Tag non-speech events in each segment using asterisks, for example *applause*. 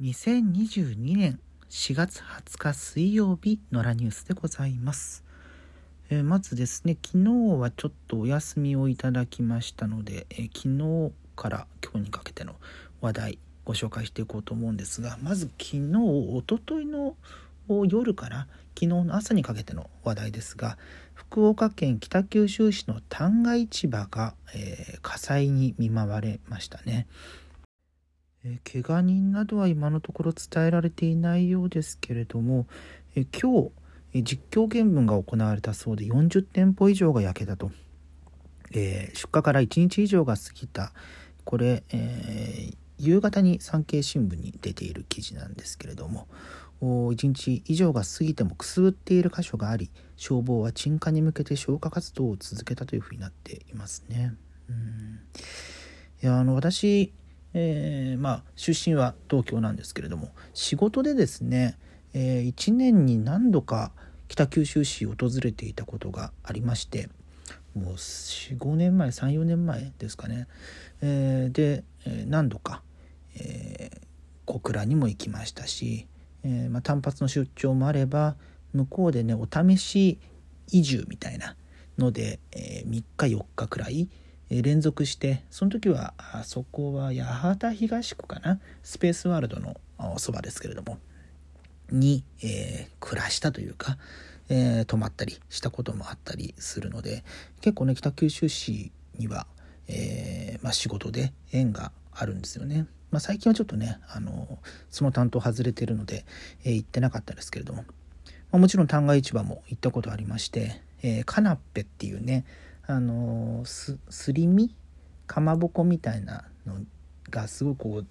2022年4月20日水曜日のラニュースでございます。えー、まずですね、昨日はちょっとお休みをいただきましたので、えー、昨日から今日にかけての話題ご紹介していこうと思うんですが、まず昨日、おとといの夜から昨日の朝にかけての話題ですが、福岡県北九州市の旦過市場が、えー、火災に見舞われましたね。えー、怪我人などは今のところ伝えられていないようですけれども、えー、今日、えー、実況見分が行われたそうで40店舗以上が焼けたと、え出火から1日以上が過ぎた。これ、え夕方に産経新聞に出ている記事なんですけれども1日以上が過ぎてもくすぶっている箇所があり消防は鎮火に向けて消火活動を続けたというふうになっていますね。うん。いやあの私えー、まあ出身は東京なんですけれども仕事でですね、えー、1年に何度か北九州市を訪れていたことがありましてもう45年前34年前ですかね、えー、で、え何度か、え小倉にも行きましたし、えまあ、単発の出張もあれば向こうでねお試し移住みたいなので、え3日4日くらい、連続してその時はあそこは八幡東区かな？スペースワールドのそばですけれども。に、えー、暮らしたというか、えー、泊まったりしたこともあったりするので結構ね北九州市には、えー、まあ、仕事で縁があるんですよね。まあ、最近はちょっとねあのその担当外れてるので、え行ってなかったですけれども、まあ、もちろん旦過市場も行ったことありまして、えカナッペっていうねあのすり身かまぼこみたいなのがすごくこう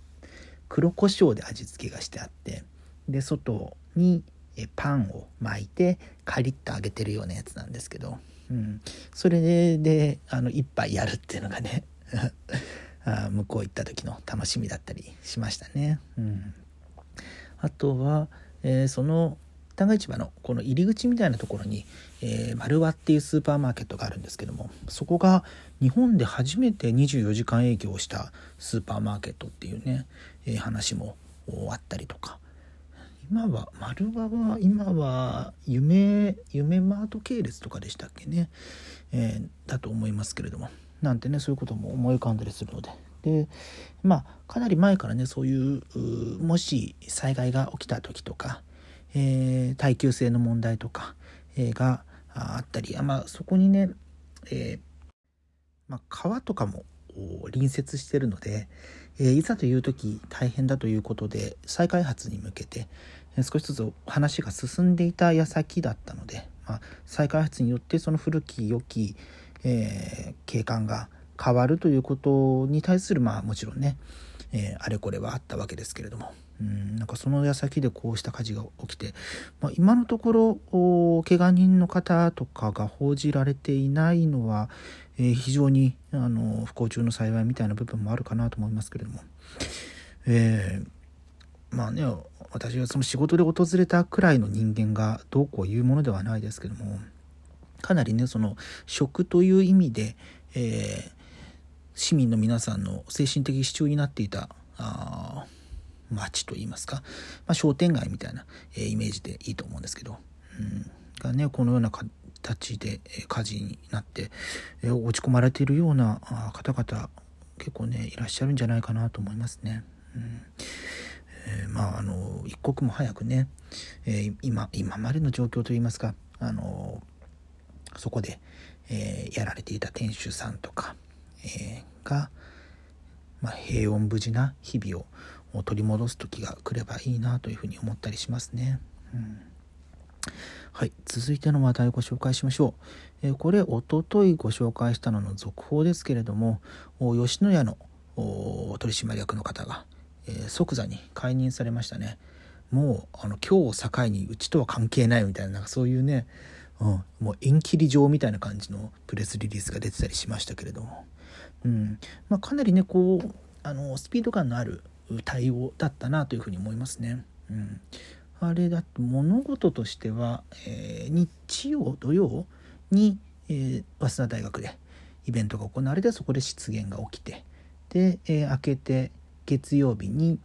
黒胡椒で味付けがしてあってで外にパンを巻いてカリッと揚げてるようなやつなんですけど、うん、それでであの一杯やるっていうのがね *laughs* あ向こう行った時の楽しみだったりしましたね。うん、あとは、えー、その旦過市場のこの入り口みたいなところに、えー、丸和っていうスーパーマーケットがあるんですけどもそこが日本で初めて24時間営業をしたスーパーマーケットっていうね、えー、話もあったりとか。今は丸和は今は夢夢マート系列とかでしたっけね、えー、だと思いますけれども。なんてねそういうことも思い浮かんだりするので。でまあかなり前からねそういうもし災害が起きた時とかえー、耐久性の問題とか、えー、があったり、まあ、そこにね、えー、まあ、川とかも隣接してるので、えー、いざという時大変だということで再開発に向けて、え少しずつ話が進んでいた矢先だったので、まあ、再開発によってその古き良き、え景観が変わるということに対するまあもちろんね、えあれこれはあったわけですけれども。うん、なんかその矢先でこうした火事が起きて、まあ、今のところ怪我人の方とかが報じられていないのは、えー、非常にあの不幸中の幸いみたいな部分もあるかなと思いますけれども、えー、まあね私はその仕事で訪れたくらいの人間がどうこう言うものではないですけどもかなりねその食という意味で、えー、市民の皆さんの精神的支柱になっていたあ街といいますか、まあ、商店街みたいな、えー、イメージでいいと思うんですけど、うん、がねこのような形で、え火事になって、え、落ち込まれているような方々結構ねいらっしゃるんじゃないかなと思いますね。うんえー、まああの一刻も早くね、え今今までの状況といいますかあのそこで、えやられていた店主さんとか、えが、まあ、平穏無事な日々をを取り戻す時が来ればいいなというふうに思ったりしますね。うんはい、続いての話題をご紹介しましょう。えこれ、おとといご紹介したのの続報ですけれども、吉野家の取締役の方が、えー、即座に解任されましたね。もう、あの今日を境にうちとは関係ないみたいな、なんかそういうね、うん、もう縁切り状みたいな感じのプレスリリースが出てたりしましたけれども、うんまあ、かなりねこうあのスピード感のある対応だったなというふうに思いますね。うん、あれだと物事としては、えー、日曜土曜に、えー、早稲田大学でイベントが行われてそこで失言が起きてで、えー、明けて月曜日に、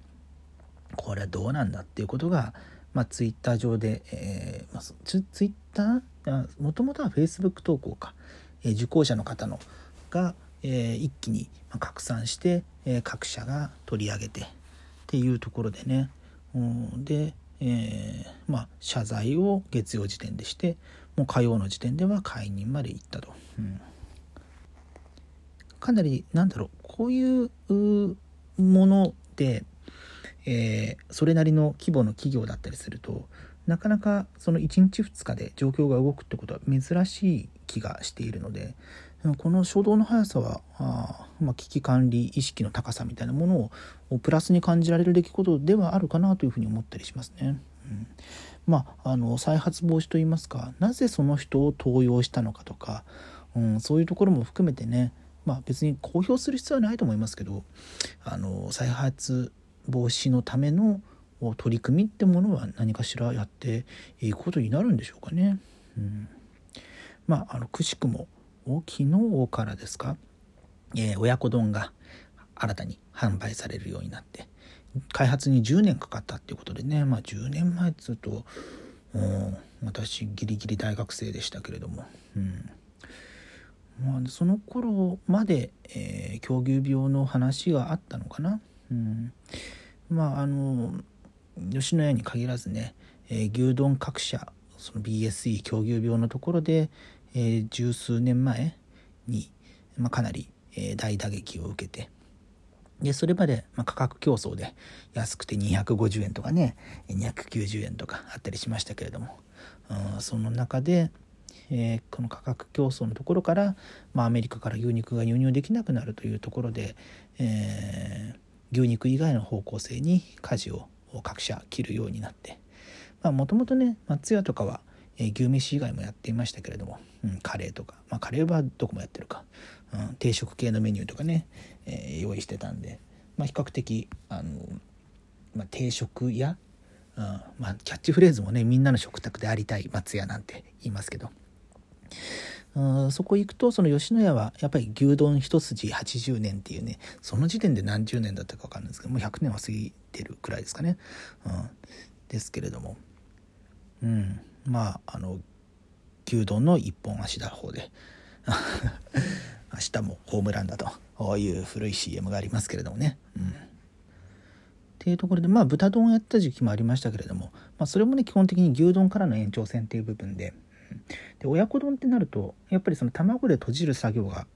これはどうなんだっていうことが、まあ、ツイッター上で、えーまあ、ツツイッターもともとはフェイスブック投稿か、えー、受講者の方のが、えー、一気に拡散して、えー、各社が取り上げてっていうところでね、うん、で、えー、まあ謝罪を月曜時点でしてもう火曜の時点では解任まで行ったと、うん、かなりなんだろうこういうもので、えー、それなりの規模の企業だったりするとなかなかその1日2日で状況が動くってことは珍しい気がしているのでこの初動の速さはあ、まあ、危機管理意識の高さみたいなものをプラスに感じられる出来事ではあるかなというふうに思ったりしますね。うんまあ、あの再発防止といいますかなぜその人を登用したのかとか、うん、そういうところも含めてね、まあ、別に公表する必要はないと思いますけどあの再発防止のための取り組みってものは何かしらやっていくことになるんでしょうかね。うん、まああのくしくも昨日からですか、えー、親子丼が新たに販売されるようになって開発に10年かかったっていうことでねまあ10年前っつうと私ギリギリ大学生でしたけれども、うん。まあ、その頃まで、えー、狂牛病の話があったのかな、うん、まああの吉野家に限らずね、えー、牛丼各社その BSE 狂牛病のところで、えー、十数年前に、まあ、かなり、えー、大打撃を受けてでそれまで、まあ、価格競争で安くて250円とかね290円とかあったりしましたけれども、うん、その中で、えー、この価格競争のところから、まあ、アメリカから牛肉が輸入できなくなるというところで、えー、牛肉以外の方向性に舵を各社切るようになってもともとね松屋とかは、えー、牛飯以外もやっていましたけれども、うん、カレーとか、まあ、カレーはどこもやってるか、うん、定食系のメニューとかね、えー、用意してたんで、まあ、比較的あの、まあ、定食屋、うんまあ、キャッチフレーズもねみんなの食卓でありたい松屋なんて言いますけど。うん、そこ行くとその吉野家はやっぱり牛丼一筋80年っていうねその時点で何十年だったか分かんないですけどもう100年は過ぎてるくらいですかね、うん、ですけれども。うん。まああの牛丼の一本足だ方で *laughs* 明日もホームランだという古い CM がありますけれどもね。うん、っていうところでまあ豚丼をやった時期もありましたけれども、まあ、それもね基本的に牛丼からの延長線っていう部分でで親子丼ってなるとやっぱりその卵で閉じる作業が、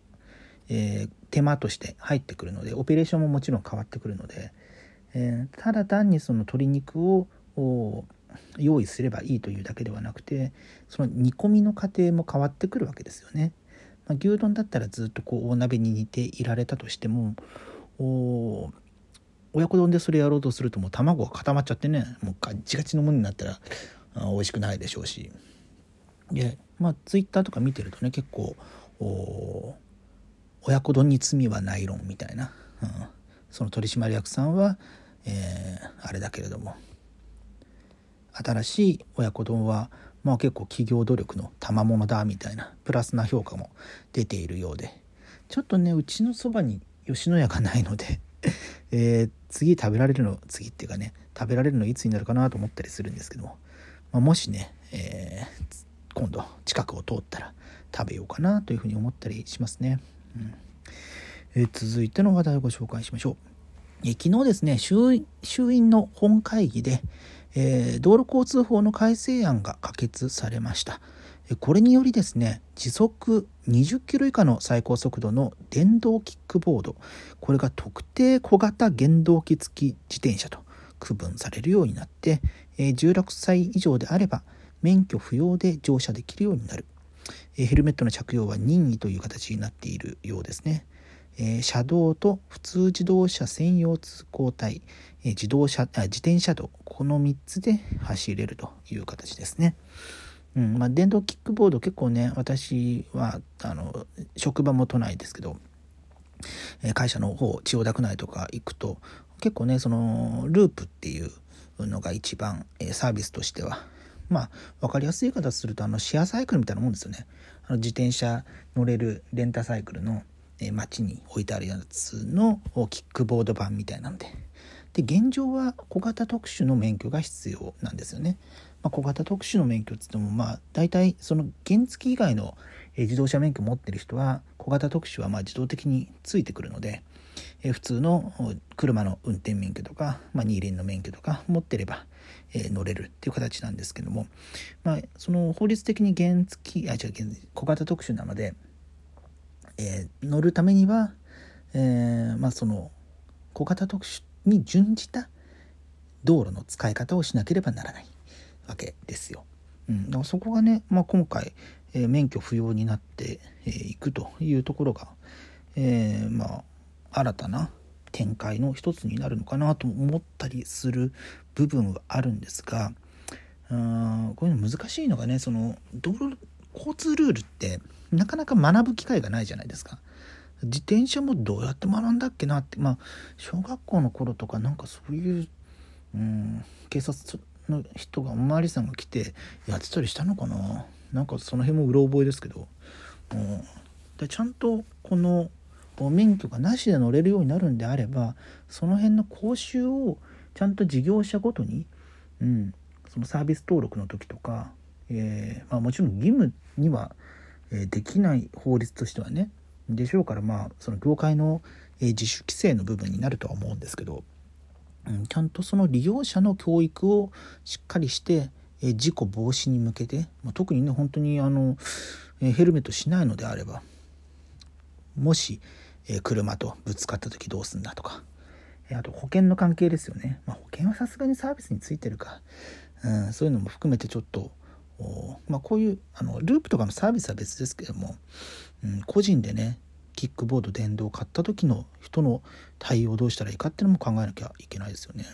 えー、手間として入ってくるのでオペレーションももちろん変わってくるので、えー、ただ単にその鶏肉を用意すればいいというだけではなくてその煮込みの過程も変わってくるわけですよね。まあ、牛丼だったらずっとこう大鍋に煮ていられたとしても親子丼でそれやろうとするともう卵が固まっちゃってねもうガッチガチのものになったら美味しくないでしょうし。でまあツイッターとか見てるとね結構親子丼に罪はない論みたいな、うん、その取締役さんは、えー、あれだけれども。新しい親子丼は、まあ、結構企業努力の賜物だみたいなプラスな評価も出ているようで。ちょっとねうちのそばに吉野家がないので *laughs* えー、次食べられるの次っていうかね食べられるのいつになるかなと思ったりするんですけども、まあ、もしね、えー、今度近くを通ったら食べようかなというふうに思ったりしますね、うん。えー、続いての話題をご紹介しましょう、昨日ですね衆院の本会議で、えー、道路交通法の改正案が可決されました。これによりですね、時速20キロ以下の最高速度の電動キックボード、これが特定小型原動機付き自転車と区分されるようになって、16歳以上であれば免許不要で乗車できるようになる。ヘルメットの着用は任意という形になっているようですね。えー、車道と普通自動車専用通行帯、えー、自動車あ自転車道この3つで走れるという形ですね。うんまあ、電動キックボード結構ね私はあの職場も都内ですけど、えー、会社の方千代田区内とか行くと結構ねそのループっていうのが一番、え、サービスとしてはまあ分かりやすい言い方するとあのシェアサイクルみたいなもんですよね。あの自転車乗れるレンタサイクルのえ街に置いてあるやつのキックボード版みたいなのでで現状は小型特殊の免許が必要なんですよね。まあ、小型特殊の免許っつってもまあ大体その原付以外の自動車免許持ってる人は小型特殊はま自動的についてくるので、え普通の車の運転免許とか、まあ、二輪の免許とか持ってれば、え乗れるっていう形なんですけども、まあ、その法律的に原付あ違う小型特殊なので、えー、乗るためには、えー、まあ、その小型特殊に準じた道路の使い方をしなければならないわけですよ。うん、だからそこがね、まあ、今回、えー、免許不要になってい、えー、くというところが、えー、まあ新たな展開の一つになるのかなと思ったりする部分はあるんですがうんこういうの難しいのがねその道路交通ルールってなかなか学ぶ機会がないじゃないですか。自転車もどうやって学んだっけなって。まあ小学校の頃とかなんかそういううん警察の人がお巡りさんが来てやってたりしたのかな。なんかその辺もうろ覚えですけど、うん、でちゃんとこの免許がなしで乗れるようになるんであればその辺の講習をちゃんと事業者ごとに、うん、そのサービス登録の時とか、えー、まあ、もちろん義務には、えできない法律としてはねでしょうからまあその業界の、え自主規制の部分になるとは思うんですけど、うん、ちゃんとその利用者の教育をしっかりして、え事故防止に向けて、まあ、特にね本当にあの、えヘルメットしないのであればもし、え車とぶつかった時どうすんだとか、えあと保険の関係ですよね、まあ、保険はさすがにサービスについてるか、うん、そういうのも含めてちょっとまあ、こういうあのループとかのサービスは別ですけども、うん、個人でねキックボード電動を買った時の人の対応をどうしたらいいかっていうのも考えなきゃいけないですよね。